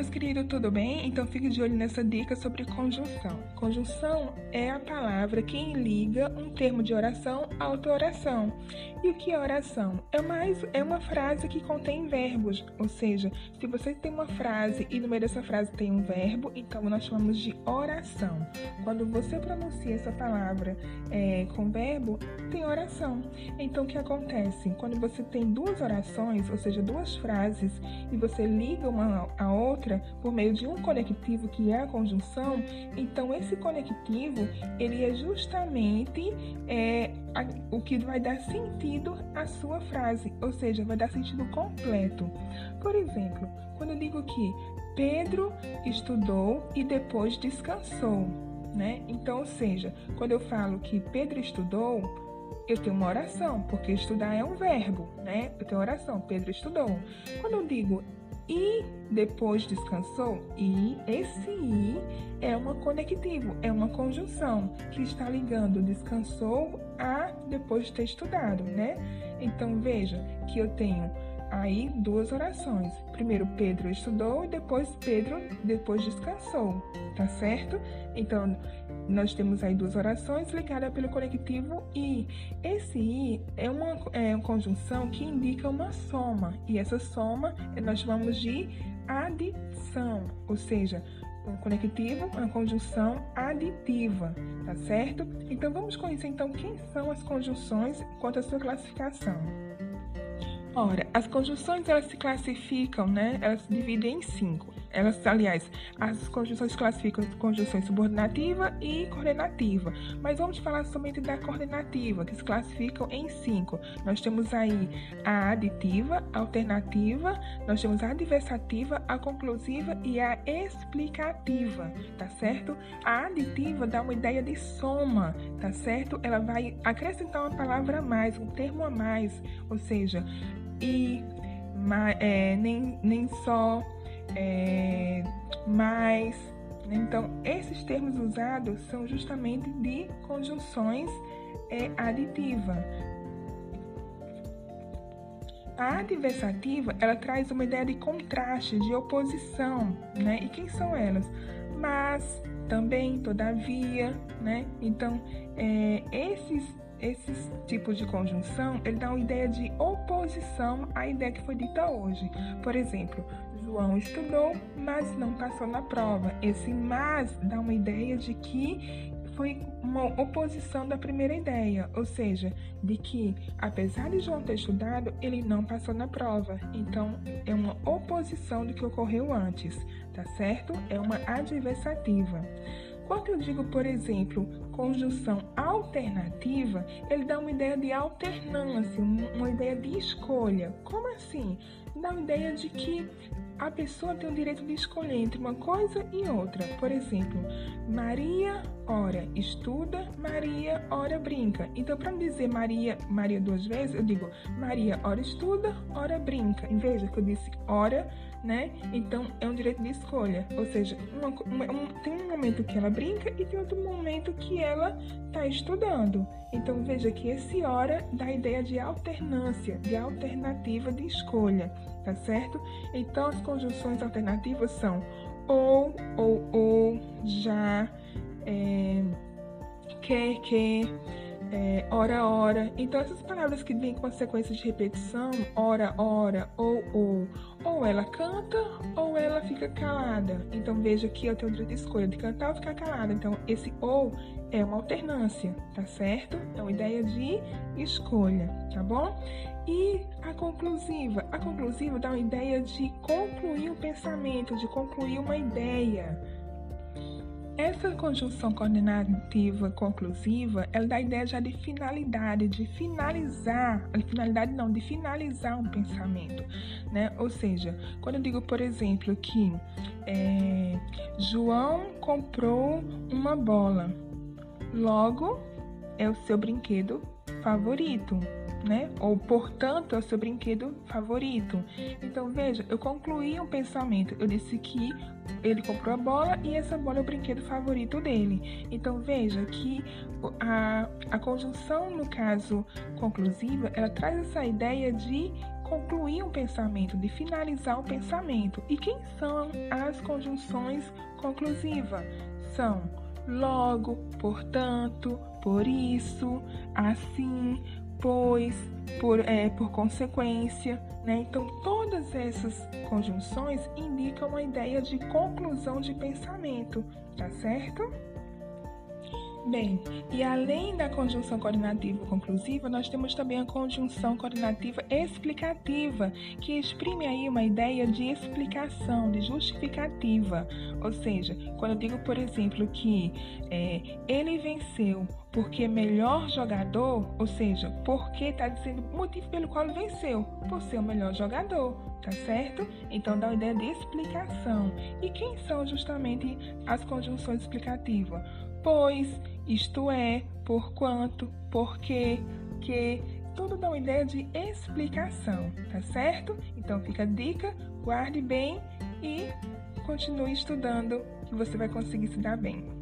meus queridos, tudo bem? Então fique de olho nessa dica sobre conjunção. Conjunção é a palavra que liga um termo de oração a outra oração. E o que é oração? É, mais, é uma frase que contém verbos, ou seja, se você tem uma frase e no meio dessa frase tem um verbo, então nós chamamos de oração. Quando você pronuncia essa palavra é, com verbo, tem oração. Então o que acontece? Quando você tem duas orações, ou seja, duas frases, e você liga uma a outra por meio de um conectivo que é a conjunção, então esse conectivo ele é justamente é, a, o que vai dar sentido à sua frase, ou seja, vai dar sentido completo. Por exemplo, quando eu digo que Pedro estudou e depois descansou, né? Então, ou seja, quando eu falo que Pedro estudou, eu tenho uma oração, porque estudar é um verbo, né? Eu tenho oração, Pedro estudou. Quando eu digo e depois descansou, e esse i é uma conectivo, é uma conjunção que está ligando descansou a depois de ter estudado, né? Então veja que eu tenho aí duas orações. Primeiro Pedro estudou e depois Pedro depois descansou, tá certo? Então nós temos aí duas orações ligadas pelo conectivo i. Esse i é uma, é uma conjunção que indica uma soma e essa soma nós chamamos de adição, ou seja, um conectivo, uma conjunção aditiva, tá certo? Então vamos conhecer então quem são as conjunções quanto à sua classificação. Ora, as conjunções elas se classificam, né? Elas se dividem em cinco. Elas, aliás, as conjunções classificam conjunções subordinativa e coordenativa. Mas vamos falar somente da coordenativa, que se classificam em cinco. Nós temos aí a aditiva, a alternativa, nós temos a adversativa, a conclusiva e a explicativa, tá certo? A aditiva dá uma ideia de soma, tá certo? Ela vai acrescentar uma palavra a mais, um termo a mais, ou seja, e é, nem, nem só, é, mais. Então, esses termos usados são justamente de conjunções é, aditiva. A adversativa, ela traz uma ideia de contraste, de oposição, né? E quem são elas? Mas, também, todavia, né? Então, é, esses esses tipos de conjunção, ele dá uma ideia de oposição à ideia que foi dita hoje. Por exemplo, João estudou, mas não passou na prova. Esse mas dá uma ideia de que foi uma oposição da primeira ideia, ou seja, de que apesar de João ter estudado, ele não passou na prova. Então, é uma oposição do que ocorreu antes, tá certo? É uma adversativa. Quando eu digo, por exemplo, conjunção alternativa, ele dá uma ideia de alternância, uma ideia de escolha. Como assim? Dá uma ideia de que a pessoa tem o direito de escolher entre uma coisa e outra. Por exemplo, Maria ora estuda, Maria ora brinca. Então, para dizer Maria, Maria duas vezes, eu digo Maria ora estuda, ora brinca. Em vez que eu disse ora, né? Então é um direito de escolha, ou seja, uma, um, tem um momento que ela brinca e tem outro momento que ela está estudando. Então veja que esse hora dá a ideia de alternância, de alternativa de escolha, tá certo? Então as conjunções alternativas são ou, ou, ou, já, é, quer, quer é, hora, hora. Então, essas palavras que vêm com a sequência de repetição, hora, hora, ou, ou, ou ela canta ou ela fica calada. Então, veja que eu tenho direito de escolha de cantar ou ficar calada. Então, esse ou é uma alternância, tá certo? É uma ideia de escolha, tá bom? E a conclusiva? A conclusiva dá uma ideia de concluir o pensamento, de concluir uma ideia. Essa conjunção coordenativa conclusiva, ela dá a ideia já de finalidade, de finalizar, de finalidade não, de finalizar um pensamento, né? Ou seja, quando eu digo, por exemplo, que é, João comprou uma bola, logo é o seu brinquedo favorito, né? Ou portanto é o seu brinquedo favorito. Então veja, eu concluí um pensamento. Eu disse que ele comprou a bola e essa bola é o brinquedo favorito dele. Então veja que a, a conjunção, no caso conclusiva, ela traz essa ideia de concluir um pensamento, de finalizar um pensamento. E quem são as conjunções conclusivas? São logo, portanto, por isso, assim, pois, por, é, por consequência. Né? Então, todas essas conjunções indicam uma ideia de conclusão de pensamento, tá certo? Bem, e além da conjunção coordenativa conclusiva, nós temos também a conjunção coordenativa explicativa, que exprime aí uma ideia de explicação, de justificativa. Ou seja, quando eu digo, por exemplo, que é, ele venceu porque melhor jogador, ou seja, porque está dizendo o motivo pelo qual ele venceu, por ser o melhor jogador, tá certo? Então dá uma ideia de explicação. E quem são justamente as conjunções explicativas? Pois, isto é, porquanto, porque, que, tudo dá uma ideia de explicação, tá certo? Então fica a dica, guarde bem e continue estudando que você vai conseguir se dar bem.